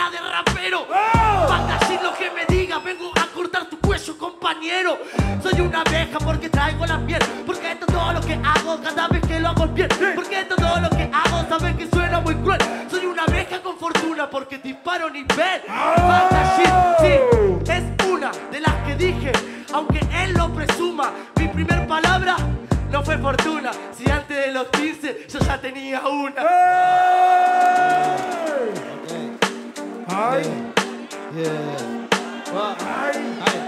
visera de rapero. Oh. Decir lo que me diga, vengo a cortar tu cuello, compañero. Soy una abeja porque traigo la miel. Porque esto es todo lo que hago cada vez que lo hago bien. Porque esto es todo lo que hago, sabes que suena muy cruel. Soy una abeja con fortuna porque disparo nivel. Falta shit, sí, es una de las que dije, aunque él lo presuma. Mi primer palabra no fue fortuna. Si antes de los 15 yo ya tenía una. Ay, Yeah. Wow. ay, Ay.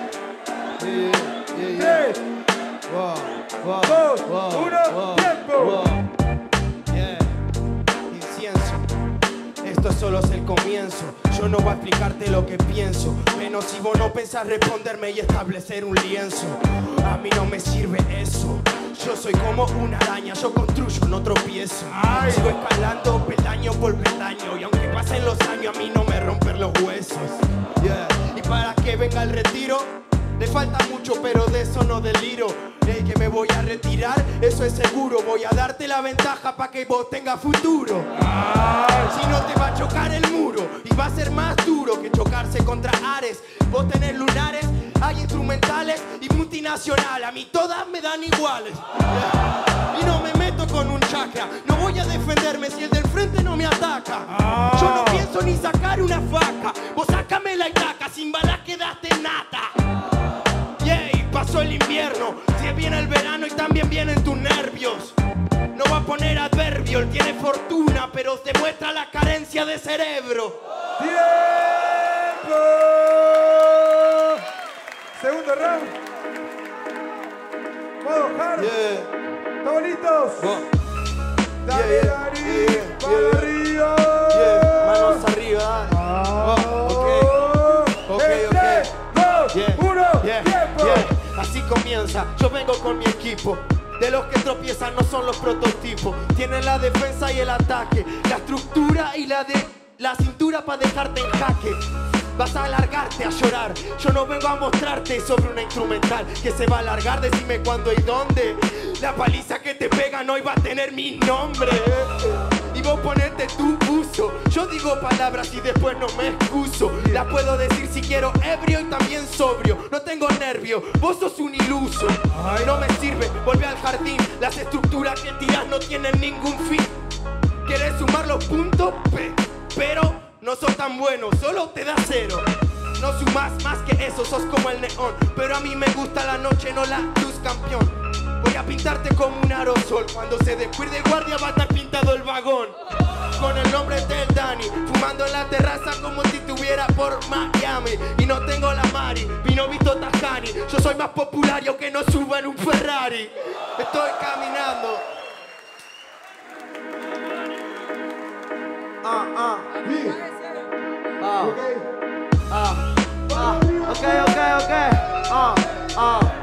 Yeah, yeah, yeah. tres, Wow, wow, dos, wow, uno, wow, tiempo. wow. Yeah. Incienso. Esto solo es el comienzo. Yo no voy a explicarte lo que pienso. Menos si vos no pensás responderme y establecer un lienzo. A mí no me sirve eso. Yo soy como una araña, yo construyo, no tropiezo. Ay. Sigo escalando peldaño por peldaño. Y aunque pasen los años, a mí no me rompen los huesos. Yeah. Y para que venga el retiro, le falta mucho, pero de eso no deliro. Ey, que me voy a retirar, eso es seguro. Voy a darte la ventaja para que vos tengas futuro. Si no te va a chocar el muro y va a ser más duro que chocarse contra Ares. Vos tenés lunares, hay instrumentales y multinacional. A mí todas me dan iguales. Y no me meto con un chakra. No voy a defenderme si el del frente no me ataca. Yo no pienso ni sacar una faca. Vos sácame la itaca, sin balas quedaste nata. Pasó el invierno, si viene el verano y también vienen tus nervios. No va a poner adverbio, él tiene fortuna, pero demuestra la carencia de cerebro. tiempo. Segundo round. Modo hard. ¿Estamos listos? Dale, Yeah, yeah, Dari, yeah, para yeah. arriba. Así comienza, yo vengo con mi equipo. De los que tropiezan no son los prototipos. Tienen la defensa y el ataque, la estructura y la de la cintura para dejarte en jaque. Vas a alargarte a llorar. Yo no vengo a mostrarte sobre una instrumental que se va a alargar. Decime cuándo y dónde. La paliza que te pega no iba a tener mi nombre. Vos ponerte tu uso. Yo digo palabras y después no me excuso. Las puedo decir si quiero ebrio y también sobrio. No tengo nervio, vos sos un iluso. No me sirve, volvé al jardín. Las estructuras que tiras no tienen ningún fin. ¿Quieres sumar los puntos? Pe- pero no sos tan bueno, solo te da cero. No sumas más que eso, sos como el neón. Pero a mí me gusta la noche, no la luz campeón. Voy a pintarte como un aerosol. Cuando se descuide guardia va a estar pintado el vagón. Con el nombre del Dani, fumando en la terraza como si estuviera por Miami. Y no tengo la Mari, vino Vito Tajani. Yo soy más popular y aunque no suba en un Ferrari. Estoy caminando. Ah, ah, ah. Ok. Ah, ah, ok, ok, ok. Ah, ah.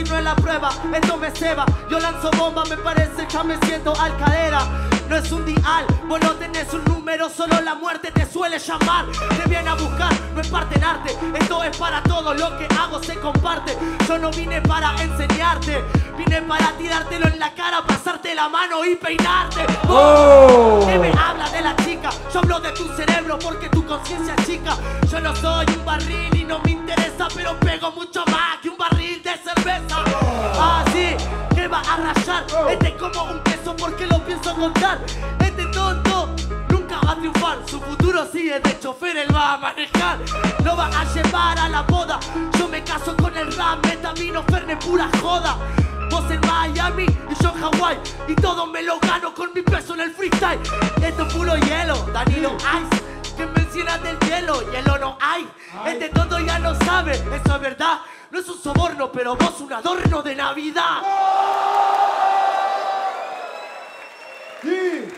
Decir? No es la prueba, esto me ceba. Yo lanzo bomba, me parece, ya me siento al cadera. No es un dial, vos no tenés un número, solo la muerte te suele llamar. Te viene a buscar, no es parte en arte. Esto es para todo, lo que hago se comparte. Yo no vine para enseñarte, vine para tirártelo en la cara, pasarte la mano y peinarte. Oh. ¿Qué me habla de la chica? Yo hablo de tu cerebro porque tu conciencia es chica. Yo no soy un barril y no me interesa, pero pego mucho más que un barril de cerveza. Así que va a rayar. Este es como un queso porque lo pienso contar. Este tonto nunca va a triunfar. Su futuro sigue de chofer, él va a manejar. No va a llevar a la boda. Yo me caso con el rap, metamino, ferne, pura joda. Vos en Miami y yo en Hawái Y todo me lo gano con mi peso en el freestyle Esto es puro hielo, Danilo Ice Que me enciendas del hielo, hielo no hay Este todo ya no sabe, eso es verdad No es un soborno, pero vos un adorno de Navidad Y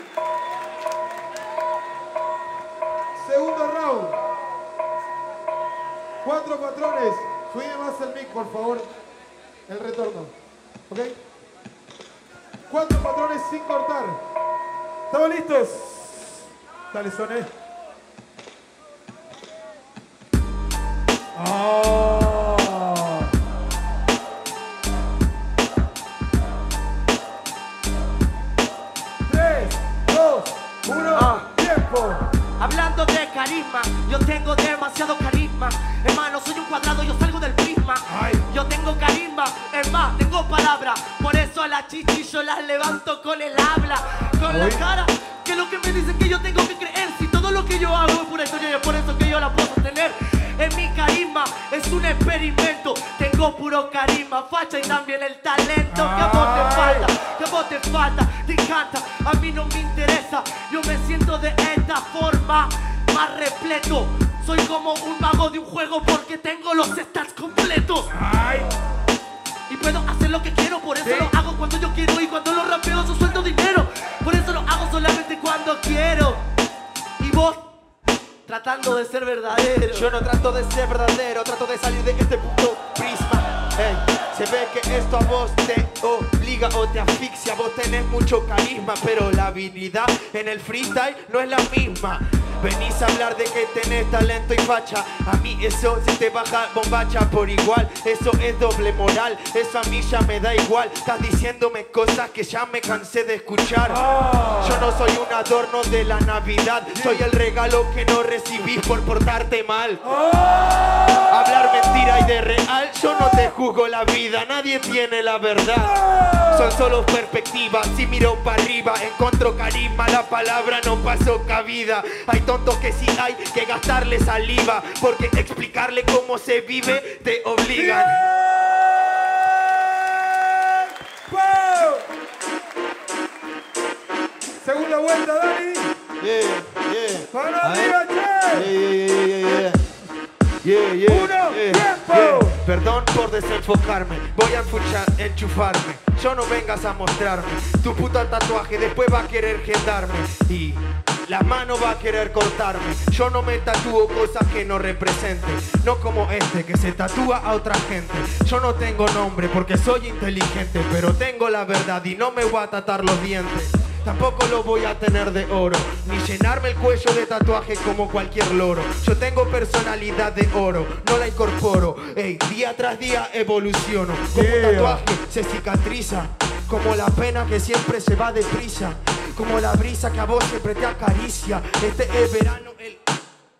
Segundo round. Cuatro patrones. Subime más el mic, por favor. El retorno. ¿Ok? Cuatro patrones sin cortar. ¿Estamos listos? Dale, soné. Te encanta. A mí no me interesa, yo me siento de esta forma más repleto. Soy como un mago de un juego porque tengo los stats completos. Ay. Y puedo hacer lo que quiero, por eso Sí. lo hago cuando yo quiero y cuando lo rapeo yo suelto dinero. Por eso lo hago solamente cuando quiero. Y vos tratando de ser verdadero. Yo no trato de ser verdadero, trato de salir de este puto prisma. Se ve que esto a vos te obliga o te asfixia. Vos tenés mucho carisma, pero la habilidad en el freestyle no es la misma. Venís a hablar de que tenés talento y facha. A mí eso se te baja bombacha por igual. Eso es doble moral, eso a mí ya me da igual. Estás diciéndome cosas que ya me cansé de escuchar. Yo no soy un adorno de la Navidad, soy el regalo que no recibís por portarte mal. Hablar mentira y de real, yo no te juzgo la vida, nadie tiene la verdad. Son solo perspectivas, si miro para arriba, encuentro carisma, la palabra no pasó cabida. Hay tontos que sí hay que gastarle saliva, porque explicarle cómo se vive te obligan. Segunda vuelta, Dani. Yeah, yeah. ¡Mano A ver. arriba, che! Yeah, yeah, yeah, yeah, yeah. Yeah, yeah, Uno, yeah, tiempo. Perdón por desenfocarme, voy a enchufarme. Yo no vengas a mostrarme tu puta tatuaje, después va a querer quedarme y la mano va a querer cortarme. Yo no me tatúo cosas que no representen, no como este que se tatúa a otra gente. Yo no tengo nombre porque soy inteligente, pero tengo la verdad y no me voy a tatar los dientes. Tampoco lo voy a tener de oro, ni llenarme el cuello de tatuaje como cualquier loro. Yo tengo personalidad de oro, no la incorporo. Ey, día tras día evoluciono. Como un Yeah. tatuaje se cicatriza, como la pena que siempre se va deprisa, como la brisa que a vos siempre te acaricia. Este es verano, el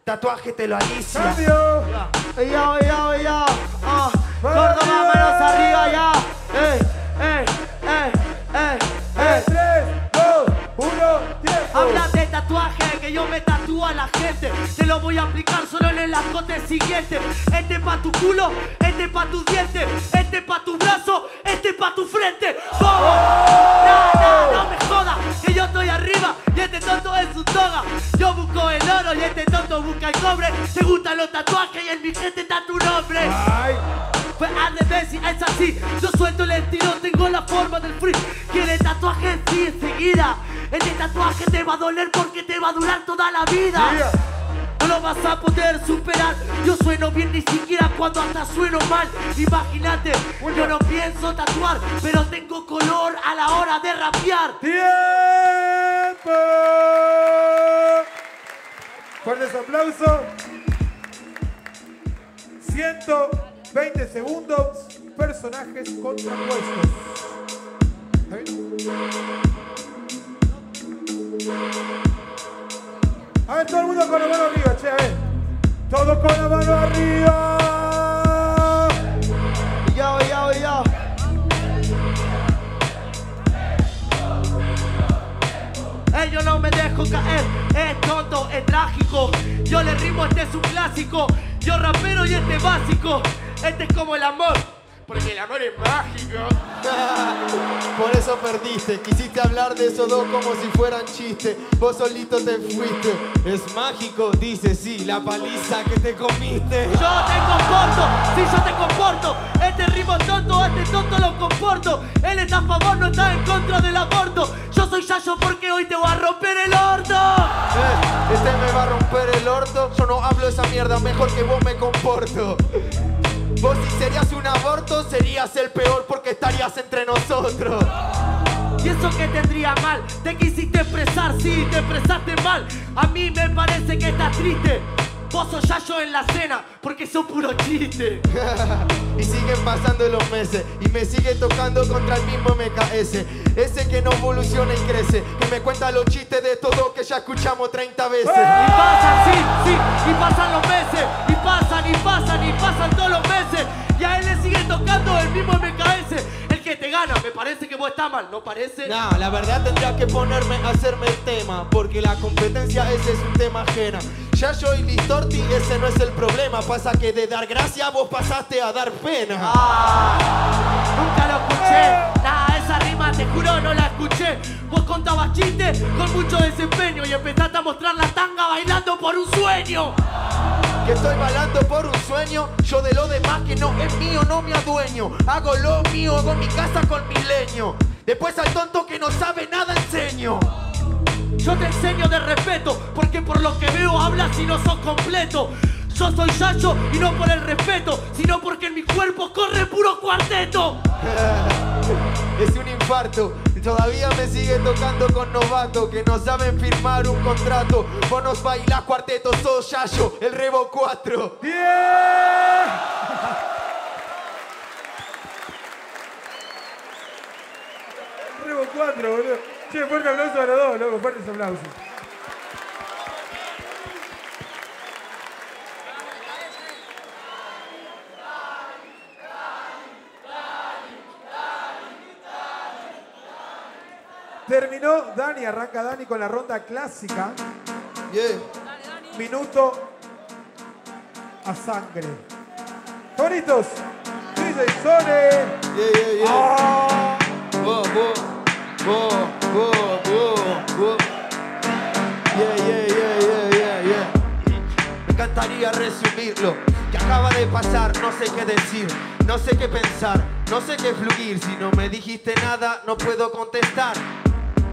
tatuaje te lo alicia. ¡Cambio! Ey, yo, yo, yo. Ah, ¡Manos Córdoba, manos arriba ya. Ey, ey, ey, ey, ey. Tatuaje, que yo me tatúo a la gente. Te lo voy a aplicar solo en el escote siguiente. Este pa' tu culo, este pa' tu diente, este pa' tu brazo, este pa' tu frente. ¡Vamos! No, no, no me jodas, que yo estoy arriba y este tonto es su toga. Yo busco el oro y este tonto busca el cobre. Te gustan los tatuajes y en mi gente está tu nombre. Ay. Pues revés, y es así. Yo suelto el estilo, tengo la forma del free. Quiere tatuaje, sí, enseguida. Este tatuaje te va a doler porque te va a durar toda la vida. Yeah. No lo vas a poder superar. Yo sueno bien ni siquiera cuando hasta sueno mal. Imagínate, yo no pienso tatuar, pero tengo color a la hora de rapear. ¡Tiempo! Fuertes aplausos. 120 segundos. Personajes contrapuestos. ¿Está bien? A ver, todo el mundo con la mano arriba, che, a ver. Todo con la mano arriba. Yo, yo, yo. Ey, yo no me dejo caer, es tonto, es trágico. Yo le rimo, este es un clásico. Yo rapero y este es básico. Este es como el amor, porque el amor es mágico. Por eso perdiste, quisiste hablar de esos dos como si fueran chistes. Vos solito te fuiste. Es mágico, dice sí, la paliza que te comiste. Yo te comporto, si yo te comporto. Este ritmo tonto, este tonto lo comporto. Él está a favor, no está en contra del aborto. Yo soy Yayo porque hoy te voy a romper el orto. Eh, este me va a romper romper el orto. Yo no hablo esa mierda, mejor que vos me comporto. Vos si serías un aborto, serías el peor porque estarías entre nosotros. Y eso que tendría mal, te quisiste expresar, sí, te expresaste mal. A mí me parece que estás triste. Vos sos Yayo en la cena, porque sos puro chiste. y siguen pasando los meses y me sigue tocando contra el mismo MKS. Ese que no evoluciona y crece, que me cuenta los chistes de todo que ya escuchamos 30 veces. Y pasan, sí, sí, y pasan los meses, y pasan, y pasan, y pasan todos los meses. Y a él le sigue tocando el mismo MKS. El que te gana, me parece que vos estás mal, ¿no parece? No, la verdad tendría que ponerme a hacerme el tema, porque la competencia ese es un tema ajena. Ya yo y Listorti, ese no es el problema. Pasa que de dar gracia vos pasaste a dar pena. Ah, nunca lo escuché. Nah, esa rima te juro no la escuché. Vos contabas chistes con mucho desempeño y empezaste a mostrar la tanga bailando por un sueño. Que estoy bailando por un sueño, yo de lo demás que no es mío no me adueño. Hago lo mío, hago mi casa con mi leño. Después al tonto que no sabe nada enseño. Yo te enseño de respeto, porque por lo que veo hablas y no sos completo. Yo soy Yayo y no por el respeto, sino porque en mi cuerpo corre puro cuarteto. es un infarto. Todavía me sigue tocando con novatos que no saben firmar un contrato. Vos nos bailás cuarteto, sos Yayo, el Rebo 4. ¡Bien! Rebo 4, boludo. Che, fuerte aplauso a los dos, loco, fuertes aplausos. Terminó Dani, arranca Dani con la ronda clásica. Yeah. Minuto a sangre. Favoritos, DJ Sone. Yeah, yeah, yeah. Ah, whoa, whoa, whoa. Yeah, yeah, yeah, yeah, yeah, yeah. Me encantaría resumirlo. Que acaba de pasar, no sé qué decir, no sé qué pensar, no sé qué fluir. Si no me dijiste nada, no puedo contestar.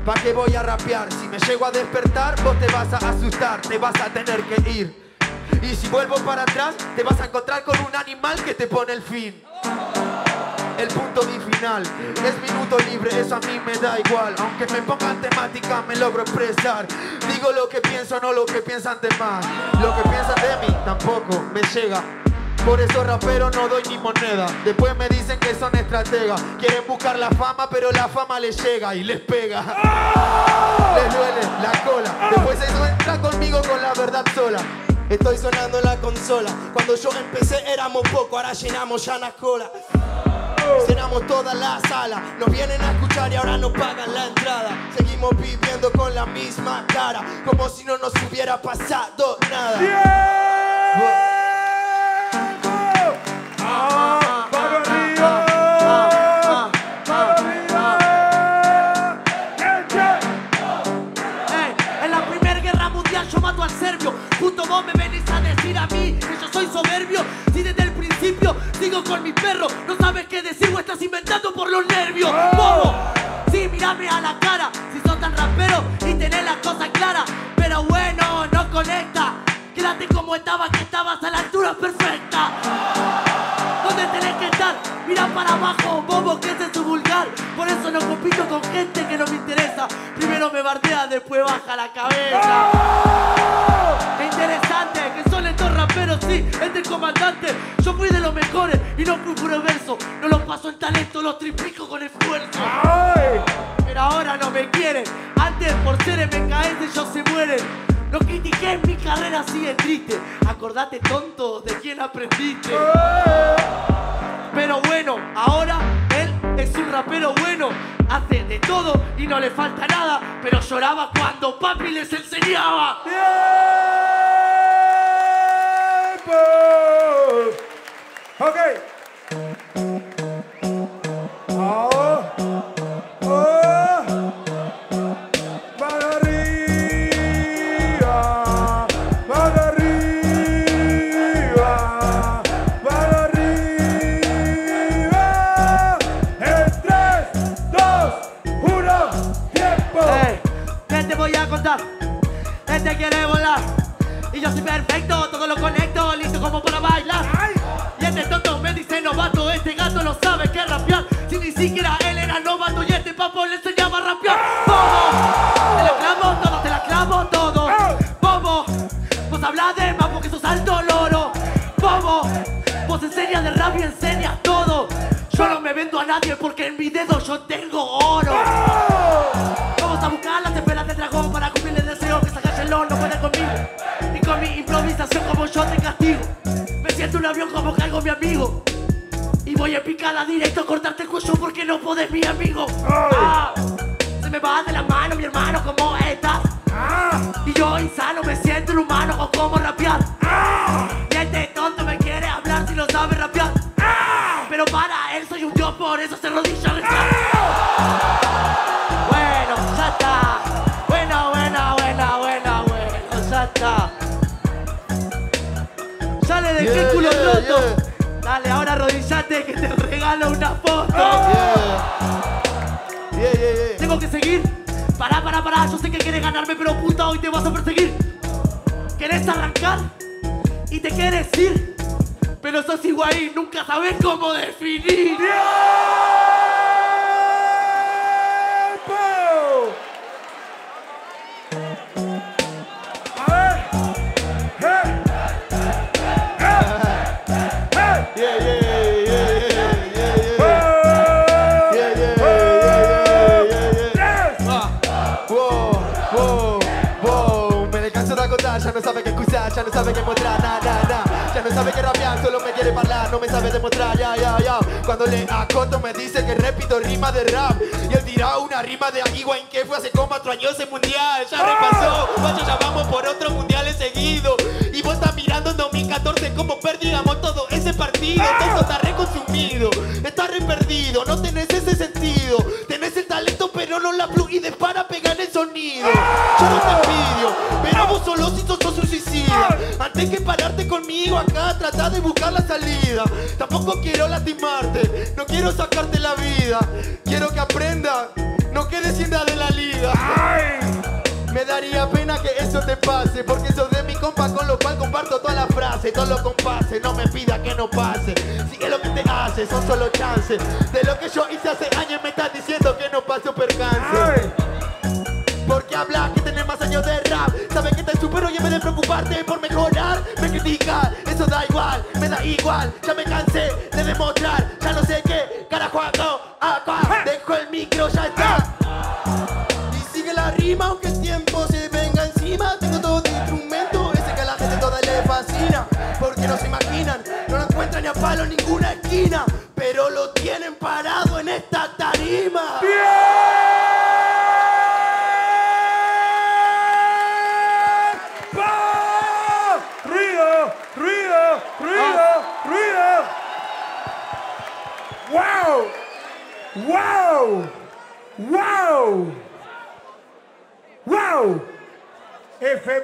¿Pa' qué voy a rapear? Si me llego a despertar, vos te vas a asustar, te vas a tener que ir. Y si vuelvo para atrás, te vas a encontrar con un animal que te pone el fin el punto y final. Es minuto libre, eso a mí me da igual. Aunque me pongan temática, me logro expresar. Digo lo que pienso, no lo que piensan de más. Lo que piensan de mí tampoco me llega. Por eso raperos no doy ni moneda. Después me dicen que son estrategas. Quieren buscar la fama, pero la fama les llega y les pega. Les duele la cola. Después eso entra conmigo con la verdad sola. Estoy sonando en la consola. Cuando yo empecé éramos poco, ahora llenamos ya la cola. Cenamos toda la sala, nos vienen a escuchar y ahora nos pagan la entrada. Seguimos viviendo con la misma cara, como si no nos hubiera pasado nada. ¡Tiempo! Por ser MKS ellos se mueren. No critiques mi carrera de triste. Acordate tonto de quién aprendiste. Pero bueno, ahora él es un rapero bueno. Hace de todo y no le falta nada. Pero lloraba cuando papi les enseñaba. ¡Tiempo! Ok. Quiere volar. Y yo soy perfecto, todo lo conecto, listo como para bailar. Y este tonto me dice novato, este gato no sabe qué rapear. Si ni siquiera él era novato y este papo le enseñaba a rapear. Bobo, te lo clavo todo, te la clavo todo. Bobo, vos hablas de más porque sos alto loro. Bobo, vos enseñas de rap y enseñas todo. Yo no me vendo a nadie porque en mi dedo yo tengo como mi amigo. Y voy en picada directo a cortarte el cuello porque no podés, mi amigo. Ah, se me va de la mano, mi hermano, ¿cómo estás? Y yo insano me siento un humano con cómo rapear. Y este tonto me quiere hablar si no sabe rapear. Pero para él soy un dios, por eso se rodilla. Bueno, ya está. Bueno, bueno, bueno, bueno, bueno, ya está. Ya le dejé el Yeah, culo yeah, roto. yeah. Dale, ahora arrodillate que te regalo una foto. Yeah. Yeah, yeah. Tengo que seguir. Pará, pará, pará. Yo sé que quieres ganarme, pero puta, hoy te vas a perseguir. ¿Querés arrancar? Y te quieres ir. Pero sos igual nunca sabes cómo definir. Ya no sabe qué mostrar, na, na, na. Ya no sabe qué rapear, solo me quiere hablar, no me sabe demostrar, ya, ya, ya. Cuando le acoto me dice que repito rima de rap y él dirá una rima de Aguiwa que fue hace como cuatro años ese mundial, ya repasó, macho, ya vamos por otro mundial seguido. Y vos estás mirando en 2014 como perdíamos todo ese partido, todo está reconsumido, está re perdido, no tenés ese sentido, tenés el talento pero no la fluidez para pegar el sonido. Yo no te envidio, pero vos solo si sos Antes que pararte conmigo acá, trata de buscar la salida. Tampoco quiero lastimarte, no quiero sacarte la vida. Quiero que aprenda, no quedes sin de la liga. Me daría pena que eso te pase Porque sos de mi compa con lo cual comparto todas las frases Todos los compases, no me pida que no pase Sigue lo que te hace, son solo chances De lo que yo hice hace años me estás diciendo que no paso percance porque hablas que tenés más años de rap Sabes que te supero y en vez de preocuparte por mejorar. Me criticas, eso da igual, me da igual. Ya me cansé de demostrar, ya no sé qué Carajo hago, acá, dejo el micro, ya está. Y sigue la rima aunque el tiempo se venga encima. Tengo todo de instrumento, ese que a la gente toda le fascina. Porque no se imaginan, no lo encuentran ni a palo en ninguna esquina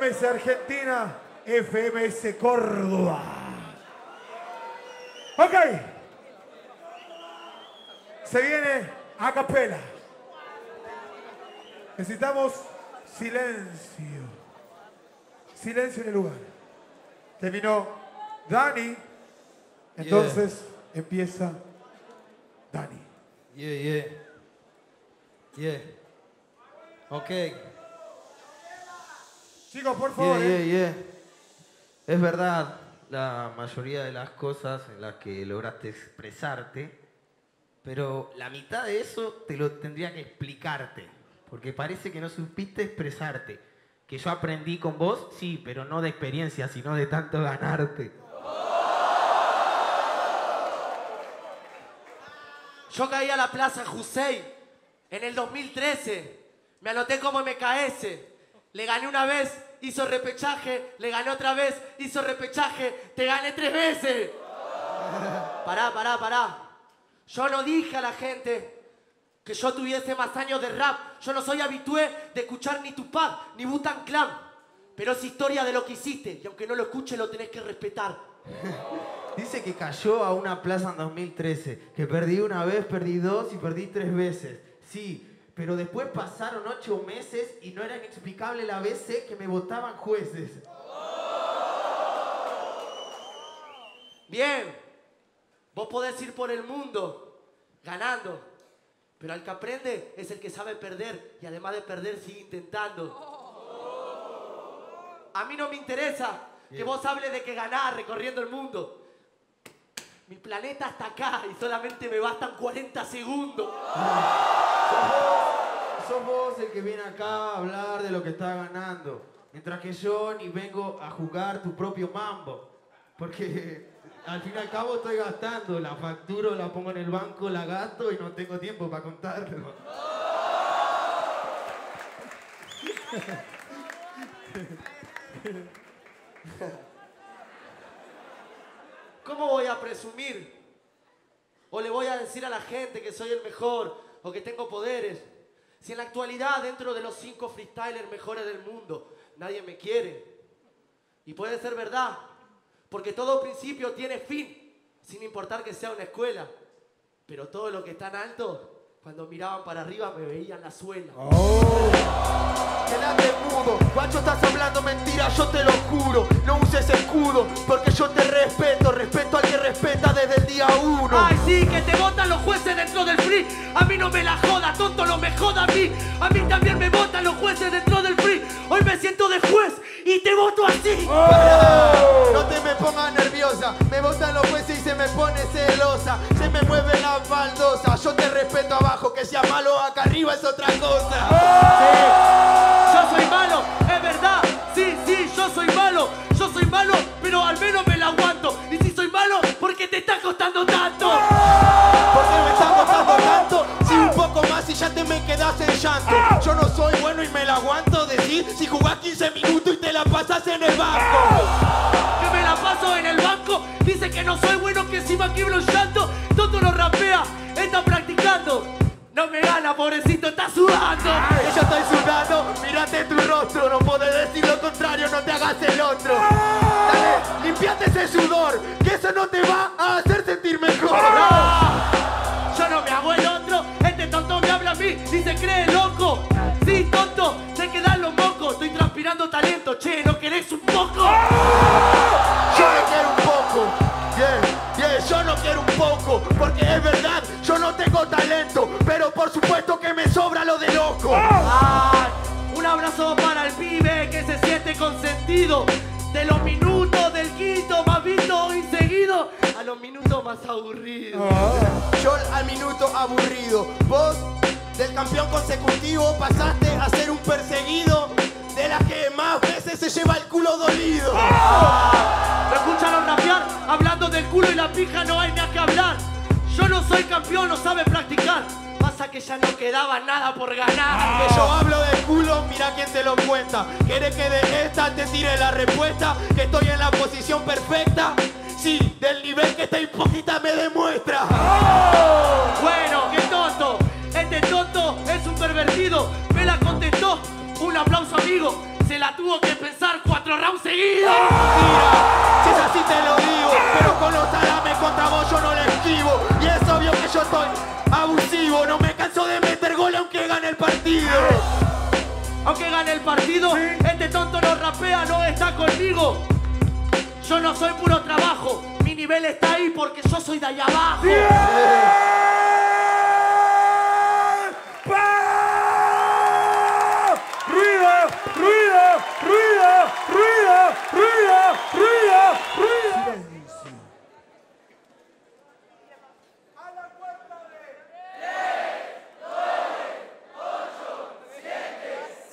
FMS Argentina, FMS Córdoba. Ok. Se viene a capela. Necesitamos silencio. Silencio en el lugar. Terminó Dani. Entonces empieza Dani. Yeah, yeah. Yeah. Ok. Chicos, por favor. Yeah, yeah, eh. yeah. Es verdad, la mayoría de las cosas en las que lograste expresarte, pero la mitad de eso te lo tendría que explicarte, porque parece que no supiste expresarte. Que yo aprendí con vos, sí, pero no de experiencia, sino de tanto ganarte. Yo caí a la Plaza Hussein en el 2013. Me anoté como MKS. Le gané una vez, hizo repechaje. Le gané otra vez, hizo repechaje. Te gané tres veces. Pará, pará, pará. Yo no dije a la gente que yo tuviese más años de rap. Yo no soy habitué de escuchar ni Tupac ni Butan Clan. Pero es historia de lo que hiciste. Y aunque no lo escuches, lo tenés que respetar. Dice que cayó a una plaza en 2013, que perdí una vez, perdí dos y perdí tres veces. Sí, pero después pasaron ocho meses y no era inexplicable la veces que me votaban jueces. Bien, vos podés ir por el mundo ganando, pero el que aprende es el que sabe perder y además de perder sigue intentando. A mí no me interesa que vos hables de que ganás recorriendo el mundo. Mi planeta está acá y solamente me bastan 40 segundos. Sos vos el que viene acá a hablar de lo que está ganando. Mientras que yo ni vengo a jugar tu propio mambo. Porque al fin y al cabo estoy gastando. La facturo, la pongo en el banco, la gasto y no tengo tiempo para contarlo. ¿Cómo voy a presumir? O le voy a decir a la gente que soy el mejor o que tengo poderes. Si en la actualidad, dentro de los cinco freestylers mejores del mundo, nadie me quiere. Y puede ser verdad, porque todo principio tiene fin, sin importar que sea una escuela. Pero todo lo que está en alto, cuando miraban para arriba me veían la suela. Quédate mudo, guacho estás hablando mentira, yo te lo juro. No uses escudo, porque yo te respeto. Respeto al que respeta desde el día uno. Ay, sí, que te votan los jueces dentro del free. A mí no me la joda, tonto, no me joda a mí. A mí también me votan los jueces dentro del free. Hoy me siento de juez y te voto así. No te me pongas nerviosa, me botan los jueces y se me pone celosa. Se me mueve la baldosa, yo te respeto abajo Que sea malo acá arriba es otra cosa. Yo yo soy malo. Yo soy malo, pero al menos me la aguanto. Y si soy malo, porque te está costando tanto. ¿Por qué me está costando tanto? Si un poco más y ya te me quedas en llanto Yo no soy bueno y me la aguanto decir Si jugás 15 minutos y te la pasas en el banco que me la paso en el banco. Dice que no soy bueno, que encima quiebro un llanto. Tonto no rapea, está practicando. No me gana, pobrecito, está sudando. Mírate tu rostro No puedes decir lo contrario, no te hagas el otro Dale, limpiate ese sudor Que eso no te va a hacer sentir mejor Yo no me hago el otro, este tonto me habla a mí y se cree loco. Sí, tonto, se quedan los mocos. Estoy transpirando talento, che, ¿no querés un poco? Yo no quiero un poco, yeah, yeah, yo no quiero un poco, porque es verdad, más aburridos. Yo al minuto aburrido, vos del campeón consecutivo pasaste a ser un perseguido, de la que más veces se lleva el culo dolido. ¿Me escucharon rapear? Hablando del culo y la pija no hay nada que hablar. Yo no soy campeón, no sabe practicar. Pasa que ya no quedaba nada por ganar. Que yo hablo de culo, mira quién te lo cuenta. ¿Quieres que de esta te tire la respuesta? Que estoy en la posición perfecta. Sí, del nivel que esta hipócrita me demuestra. Bueno, qué tonto. Este tonto es un pervertido. Me la contestó. Un aplauso, amigo. Se la tuvo que pensar cuatro rounds seguidos. Mira, si es así te lo digo, pero con los salames contra vos yo no le esquivo. Y es obvio que yo estoy abusivo, no me canso de meter gol aunque gane el partido. Aunque gane el partido, este tonto no rapea, no está conmigo. Yo no soy puro trabajo. Mi nivel está ahí porque yo soy de allá abajo. ¡Ruido! ¡Ruido! ¡Ruido! ¡Ruido! ¡Ruido! ¡Ruido! Silencio. A la cuenta de...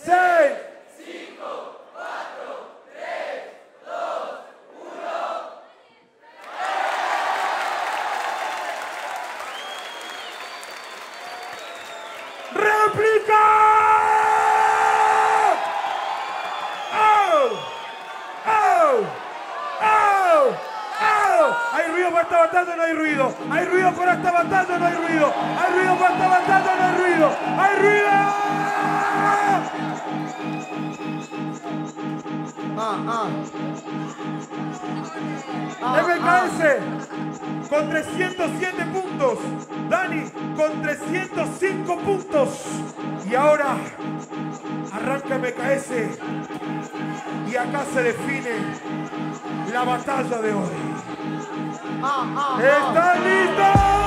¡Seis! ¡Réplica! ¡Oh! ¡Oh! ¡Oh! ¡Oh! Hay ruido para esta batalla, no hay ruido. Hay ruido para esta batalla, no hay ruido. Hay ruido para esta batalla, no hay ruido. ¡Hay ruido! Ah, ah. MKS con 307 puntos. Dani con 305 puntos. Y ahora arranca MKS. Y acá se define la batalla de hoy. ¿Están listos?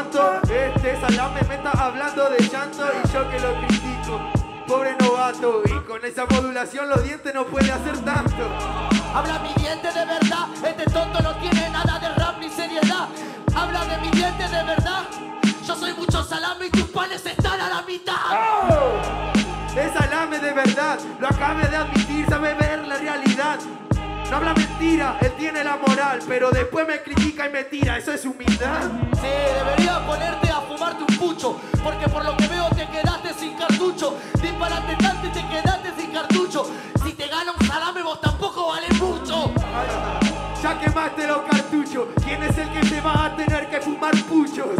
Este salame me está hablando de llanto y yo que lo critico. Pobre novato, y con esa modulación los dientes no puede hacer tanto. Habla mi diente de verdad, este tonto no tiene nada de rap ni seriedad. Habla de mi diente de verdad. Yo soy mucho salame y tus panes están a la mitad. Es salame de verdad, lo acabe de admitir, sabe ver la realidad. No habla mentira, él tiene la moral, pero después me critica y me tira, eso es humildad. Sí, debería ponerte a fumarte un pucho, porque por lo que veo te quedaste sin cartucho. Disparate tanto y te quedaste sin cartucho. Si te gana un salame vos tampoco vale mucho. Ya quemaste los cartuchos, ¿quién es el que se va a tener que fumar puchos?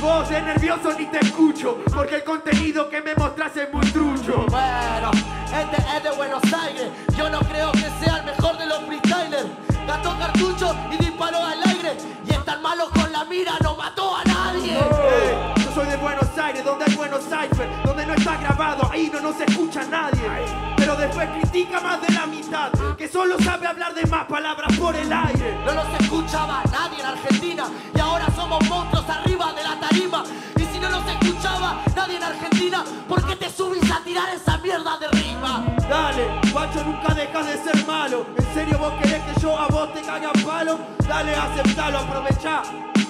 Vos de nervioso ni te escucho, porque el contenido que me mostrás es muy trucho. Bueno, este es de Buenos Aires. Yo no creo que sea el mejor de los freestylers. Gastó cartucho y disparó al aire. Y es tan malo con la mira, no mató a nadie. Eh, yo soy de Buenos Aires, donde hay buenos cipher, donde no está grabado, ahí no nos escucha nadie. Pero después critica más de la mitad, que solo sabe hablar de más palabras por el aire. No los escuchaba nadie en Argentina. Y ahora somos monstruos arriba de la tarima. Y si no los escuchaba nadie en Argentina, ¿por qué te subís a tirar esa mierda de rima? Dale, guacho, nunca dejas de ser malo. ¿En serio vos querés que yo a vos te caiga a palo? Dale, aceptalo, aprovechá.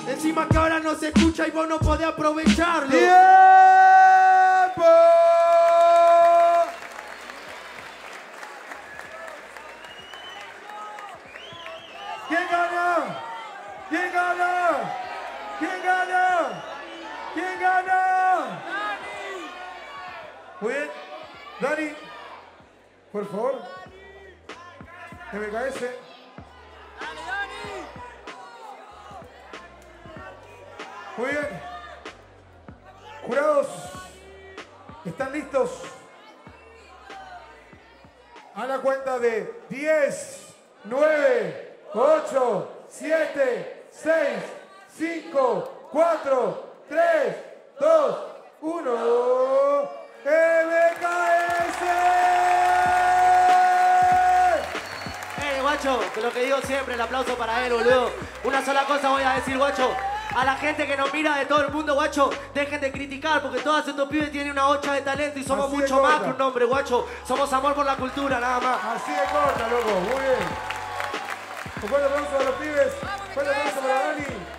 Encima que ahora no se escucha y vos no podés aprovecharlo. ¡Tiempo! ¿Quién gana? ¿Quién gana? ¿Quién gana? ¿Quién gana? Muy bien. Dani, por favor. MKS. Muy bien. Jurados, ¿están listos? A la cuenta de 10, 9, 8, 7, 6, 5, 4, 3, 2, 1. MKS. Eh, guacho, que lo que digo siempre, el aplauso para él, boludo. Una sola cosa voy a decir, guacho. A la gente que nos mira de todo el mundo, guacho, dejen de criticar porque todos estos pibes tienen una hocha de talento y somos Así mucho más que un nombre, guacho. Somos amor por la cultura, nada más. Así de corta, loco. Muy bien. Un fuerte aplauso a los pibes. Fuerte aplauso para Dani.